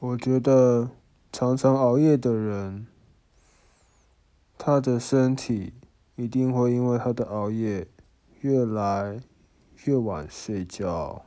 我觉得常常熬夜的人他的身体一定会因为他的熬夜越来越晚睡觉。